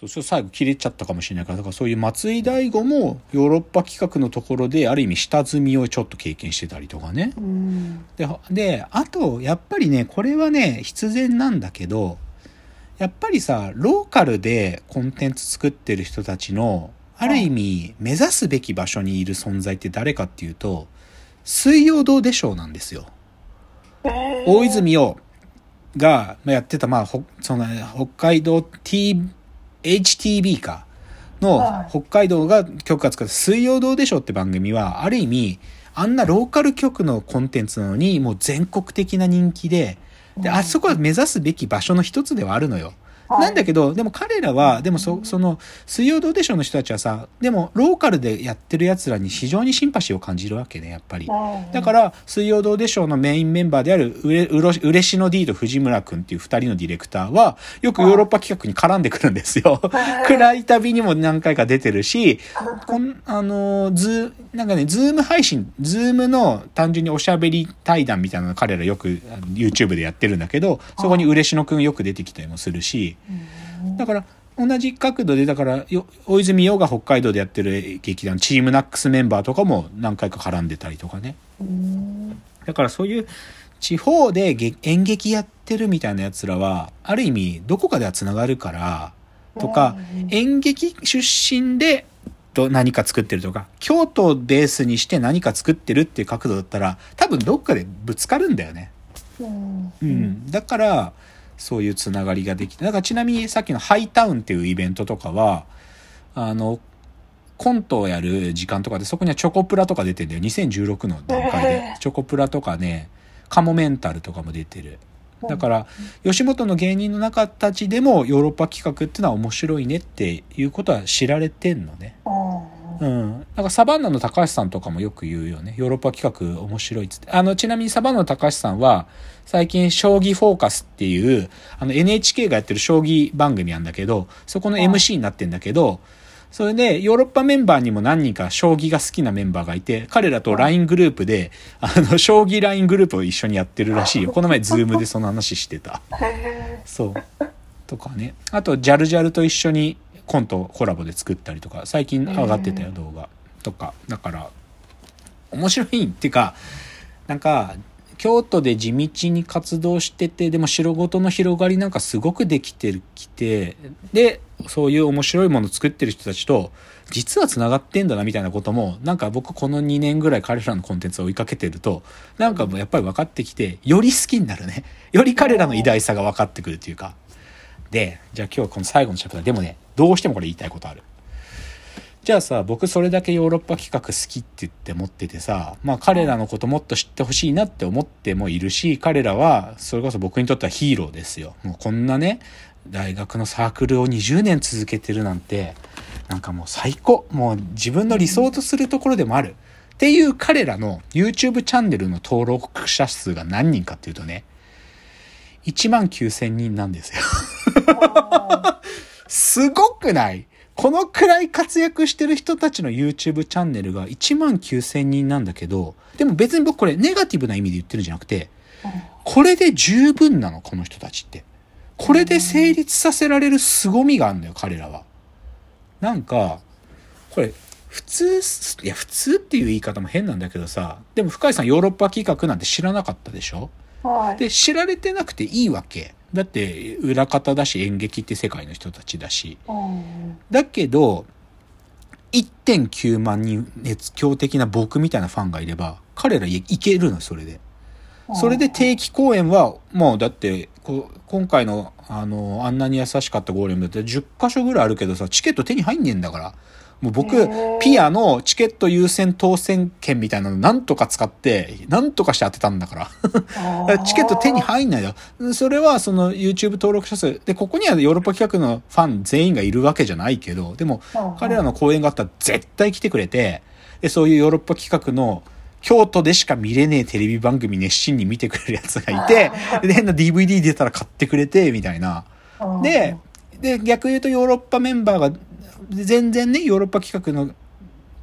そうちょっと最後切れちゃったかもしれないからだからそういう松井大悟もヨーロッパ企画のところである意味下積みをちょっと経験してたりとかねうんでであとやっぱりねこれはね必然なんだけどやっぱりさローカルでコンテンツ作ってる人たちのある意味目指すべき場所にいる存在って誰かっていうと水曜どうでしょうなんですよ。えー大泉洋がまあやってた、まあ、ほその北海道 T、HTB かのはい北海道が局が作った水曜どうでしょうって番組は、ある意味、あんなローカル局のコンテンツなのに、もう全国的な人気で、で、あそこは目指すべき場所の一つではあるのよ。はい。なんだけど、でも彼らは、でもそ、その、水曜どうでしょうの人たちはさ、でも、ローカルでやってる奴らに非常にシンパシーを感じるわけね、やっぱり。うんだから、水曜どうでしょうのメインメンバーである、うれ、うろ、嬉野 D と藤村くんっていう二人のディレクターは、よくヨーロッパ企画に絡んでくるんですよ。暗い旅にも何回か出てるし、こん、あのー、ズー、なんかね、ズーム配信、ズームの単純におしゃべり対談みたいなの彼らよく YouTube でやってるんだけど、そこに嬉野くんよく出てきたりもするし、だから、同じ角度で、だから、よ大泉洋が北海道でやってる劇団、 TEAM NACS メンバーとかも何回か絡んでたりとかね。うんだからそういう地方でげ演劇やってるみたいな奴らは、ある意味どこかでは繋がるから、とか、演劇出身でと何か作ってるとか、京都をベースにして何か作ってるっていう角度だったら、多分どっかでぶつかるんだよね。うんうん。だから、そういうつながりができて。だからちなみにさっきのハイタウンっていうイベントとかは、あの、コントをやる時間とかで、そこにはチョコプラとか出てんだよ。2016の段階でえ。チョコプラとかね、カモメンタルとかも出てる。だから、吉本の芸人の中たちでもヨーロッパ企画っていうのは面白いねっていうことは知られてんのね。うん。なんかサバンナの高橋さんとかもよく言うよね。ヨーロッパ企画面白いっつって。あの、ちなみにサバンナの高橋さんは、最近、将棋フォーカスっていう、あの NHK がやってる将棋番組なんだけど、そこの MC になってんだけど、それで、ヨーロッパメンバーにも何人か将棋が好きなメンバーがいて、彼らと LINE グループで、あの、将棋 LINE グループを一緒にやってるらしいよ。この前、ズームでその話してた。へそう。とかね。あと、ジャルジャルと一緒にコントコラボで作ったりとか、最近上がってたよ、動画。とか。だから、面白いっていうか、なんか、京都で地道に活動してて、でも白ごとの広がりなんかすごくできてる、きて、で、そういう面白いもの作ってる人たちと、実は繋がってんだなみたいなことも、なんか僕この2年ぐらい彼らのコンテンツを追いかけてると、なんかもうやっぱり分かってきて、より好きになるね。より彼らの偉大さが分かってくるっていうか。で、じゃあ今日はこの最後のチャプター、でもね、どうしてもこれ言いたいことある。じゃあさ、僕それだけヨーロッパ企画好きって言って持っててさ、まあ彼らのこともっと知ってほしいなって思ってもいるし、彼らは、それこそ僕にとってはヒーローですよ。もうこんなね、大学のサークルを20年続けてるなんて、なんかもう最高。もう自分の理想とするところでもある。っていう彼らの YouTube チャンネルの登録者数が何人かっていうとね、1万9000人なんですよ。すごくない？このくらい活躍してる人たちの YouTube チャンネルが1万9000人なんだけど、でも別に僕これネガティブな意味で言ってるんじゃなくて、これで十分なの、この人たちって。これで成立させられる凄みがあるんだよ、彼らは。なんか、これ、普通、いや、普通っていう言い方も変なんだけどさ、でも深井さんヨーロッパ企画なんて知らなかったでしょ？はい。で、知られてなくていいわけ。だって、裏方だし演劇って世界の人たちだし。うんだけど、1.9万人熱狂的な僕みたいなファンがいれば、彼らいいけるの、それで。それで定期公演は、もうだって、今回の、あの、あんなに優しかったゴーレムだって10箇所ぐらいあるけどさ、チケット手に入んねえんだから。もう僕ピアのチケット優先当選券みたいなのなんとか使って、なんとかして当てたんだから。だからチケット手に入んないよ。それはその YouTube 登録者数。で、ここにはヨーロッパ企画のファン全員がいるわけじゃないけど、でもうん彼らの公演があったら絶対来てくれて、で、そういうヨーロッパ企画の京都でしか見れねえテレビ番組熱心に見てくれるやつがいて、で、変な DVD 出たら買ってくれて、みたいな。うんで、で、逆言うとヨーロッパメンバーが、全然ね、ヨーロッパ企画の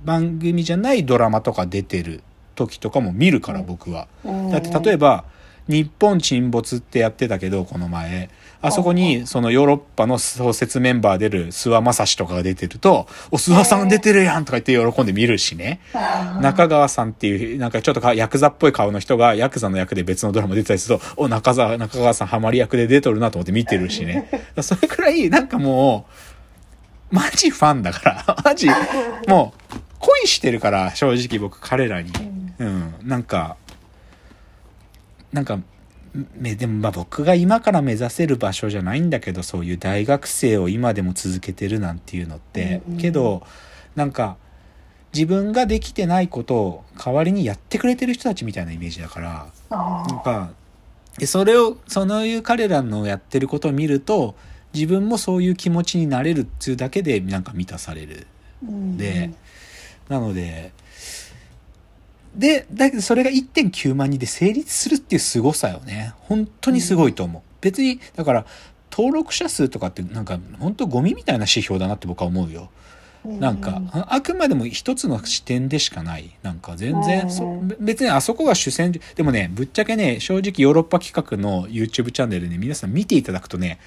番組じゃないドラマとか出てる時とかも見るから、僕は。だって例えば、日本沈没ってやってたけど、この前。あそこに、そのヨーロッパの創設メンバー出る諏訪正史とかが出てると、お、諏訪さん出てるやんとか言って喜んで見るしね。中川さんっていう、なんかちょっとかヤクザっぽい顔の人がヤクザの役で別のドラマ出てたりすると、お、中澤、中川さんハマり役で出とるなと思って見てるしね。それくらい、なんかもう、マジファンだから、マジ、もう、恋してるから、正直僕彼らに。うん、なんか、なんか、めでもまあ僕が今から目指せる場所じゃないんだけどそういう大学生を今でも続けてるなんていうのって、うんうん。けどなんか自分ができてないことを代わりにやってくれてる人たちみたいなイメージだから。あなんかでそれをそのいう彼らのやってることを見ると自分もそういう気持ちになれるっていうだけでなんか満たされるで、なので、で、だけどそれが1.9万人で成立するっていう凄さよね。本当にすごいと思う。別に、だから、登録者数とかってなんか本当ゴミみたいな指標だなって僕は思うよ。なんか、ああくまでも一つの視点でしかない。なんか全然、別にあそこが主戦場、でもね、ぶっちゃけね、正直ヨーロッパ企画の YouTube チャンネルでね、皆さん見ていただくとね、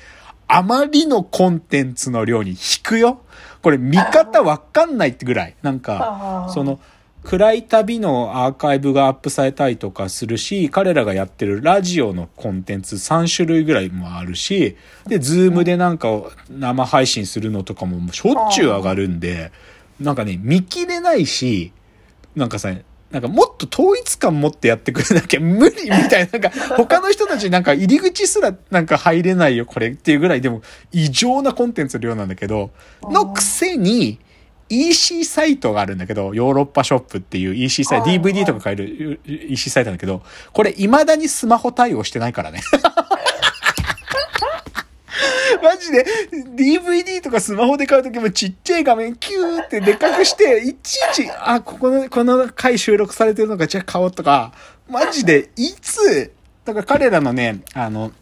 あまりのコンテンツの量に引くよ。これ見方わかんないってぐらい。なんか、その、暗い旅のアーカイブがアップされたりとかするし、彼らがやってるラジオのコンテンツ3種類ぐらいもあるし、で、ズームでなんか生配信するのとかもしょっちゅう上がるんで、なんかね、見切れないし、なんかさ、なんかもっと統一感持ってやってくれなきゃ無理みたいな、なんか他の人たちなんか入り口すらなんか入れないよこれっていうぐらい。でも異常なコンテンツの量なんだけど、のくせに EC サイトがあるんだけど、ヨーロッパショップっていう EC サイト、はい DVD とか買える EC サイトなんだけど、これ未だにスマホ対応してないからね。マジで DVD とかスマホで買うときもちっちゃい画面キューってでかくして、いちいち、あ、ここの、この回収録されてるのか、じゃあ買おうとか、マジでいつ、だから彼らのね、あの、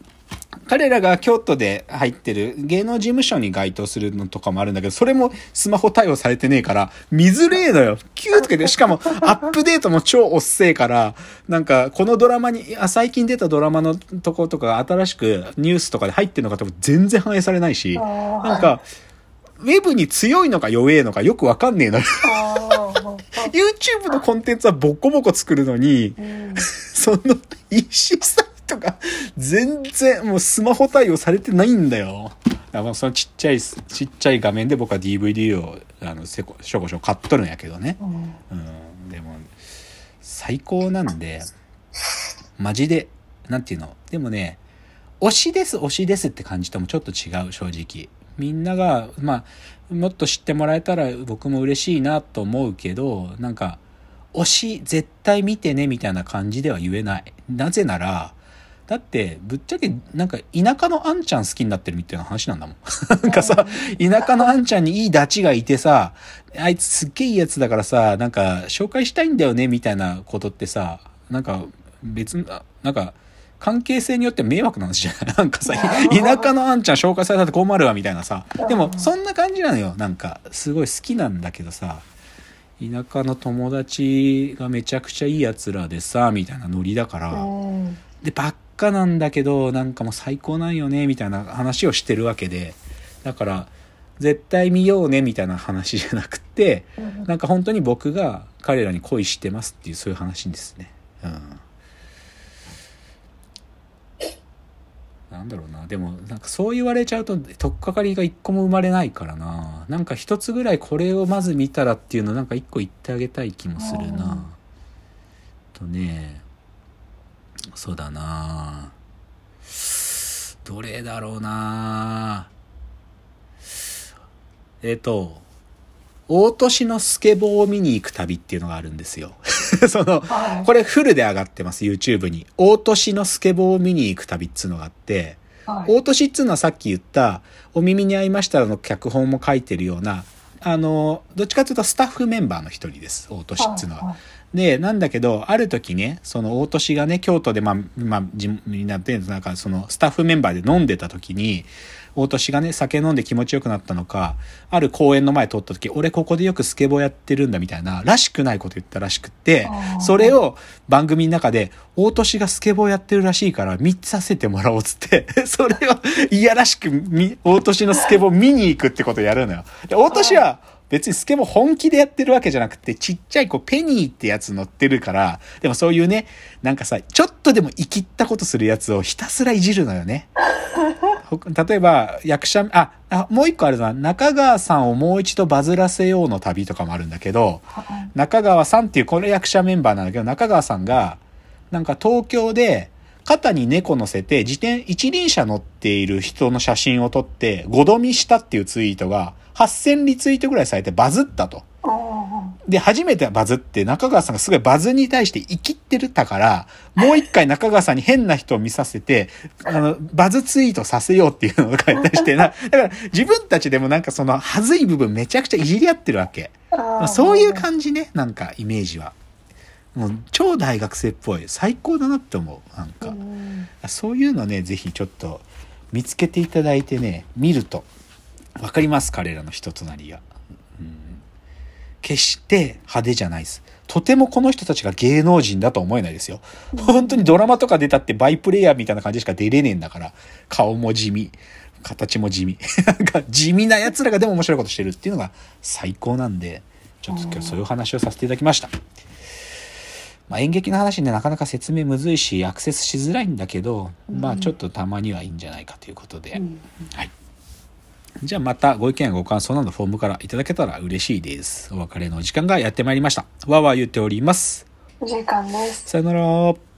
彼らが京都で入ってる芸能事務所に該当するのとかもあるんだけど、それもスマホ対応されてねえから、見づれえのよ。キューとかで、しかもアップデートも超おっせえから、なんかこのドラマに、あ、最近出たドラマのとことか新しくニュースとかで入ってるのかとか全然反映されないし、なんか、ウェブに強いのか弱えのかよくわかんねえのよ。YouTube のコンテンツはボコボコ作るのに、その EC サイトが全然もうスマホ対応されてないんだよ。だからそのちっちゃい、ちっちゃい画面で僕は DVD をあのせこしょこしょこ買っとるんやけどね。うん。でも、最高なんで、マジで、なんていうの？でもね、推しです、推しですって感じともちょっと違う、正直。みんなが、まあ、もっと知ってもらえたら僕も嬉しいなと思うけど、なんか、推し絶対見てねみたいな感じでは言えない。なぜなら、だって、ぶっちゃけ、なんか、田舎のあんちゃん好きになってるみたいな話なんだもん。なんかさ、田舎のあんちゃんにいいダチがいてさ、あいつすっげえいいやつだからさ、なんか、紹介したいんだよね、みたいなことってさ、なんか、別なんか、関係性によって迷惑な話じゃない？なんかさ、田舎のあんちゃん紹介されたって困るわ、みたいなさ。でも、そんな感じなのよ。なんか、すごい好きなんだけどさ、田舎の友達がめちゃくちゃいいやつらでさ、みたいなノリだから、で、ばっかなんだけど、なんかもう最高なんよね、みたいな話をしてるわけで、だから、絶対見ようね、みたいな話じゃなくて、なんか本当に僕が彼らに恋してますっていう、そういう話ですね。うん。なんだろうな。でも、なんかそう言われちゃうと、とっかかりが一個も生まれないからな。なんか一つぐらいこれをまず見たらっていうのなんか一個言ってあげたい気もするな。とね、そうだなどれだろうなえっ、と、大年のスケボーを見に行く旅っていうのがあるんですよ。その、これフルで上がってます、YouTube に。大年のスケボーを見に行く旅っつうのがあって、大年っつうのはさっき言った、お耳に合いましたらの脚本も書いてるような、あの、どっちかというとスタッフメンバーの一人です、大年っつうのは。で、なんだけど、ある時ね、その大年がね、京都で、まあ、まあ、じみんなで、なんかそのスタッフメンバーで飲んでた時に、大年がね、酒飲んで気持ちよくなったのか、ある公園の前通った時、俺ここでよくスケボーやってるんだみたいな、らしくないこと言ったらしくってそれを番組の中で、大年がスケボーやってるらしいから、3つさせてもらおうっつって、それをいやらしくみ、大年のスケボー見に行くってことをやるのよ。で、大年は、別にスケボー本気でやってるわけじゃなくて、ちっちゃいこうペニーってやつ乗ってるから、でもそういうね、なんかさ、ちょっとでも生きったことするやつをひたすらいじるのよね。例えば、役者、あ、あもう一個あるのは、中川さんをもう一度バズらせようの旅とかもあるんだけど、中川さんっていうこれ役者メンバーなんだけど、中川さんが、なんか東京で、肩に猫乗せて、自転、一輪車乗っている人の写真を撮って、5度見したっていうツイートが、8000リツイートぐらいされてバズったと。で、初めてバズって、中川さんがすごいバズに対して生きってるたから、もう一回中川さんに変な人を見させて、あの、バズツイートさせようっていうのを書いたりしてな。だから、自分たちでもなんかその、はずい部分めちゃくちゃいじり合ってるわけ。そういう感じね、なんかイメージは。もう超大学生っぽい。最高だなって思う。なんかう。んそういうのね、ぜひちょっと見つけていただいてね、見るとわかります、彼らの人となりが。うん決して派手じゃないです。とてもこの人たちが芸能人だと思えないですよ。本当にドラマとか出たってバイプレイヤーみたいな感じしか出れねえんだから。顔も地味。形も地味。なんか地味な奴らがでも面白いことしてるっていうのが最高なんで、ちょっと今日そういう話をさせていただきました。まあ、演劇の話ね、なかなか説明むずいし、アクセスしづらいんだけど、まあちょっとたまにはいいんじゃないかということで。うんはい。じゃあまたご意見やご感想などフォームからいただけたら嬉しいです。お別れの時間がやってまいりました。わーわー言っております。お時間です。さよなら。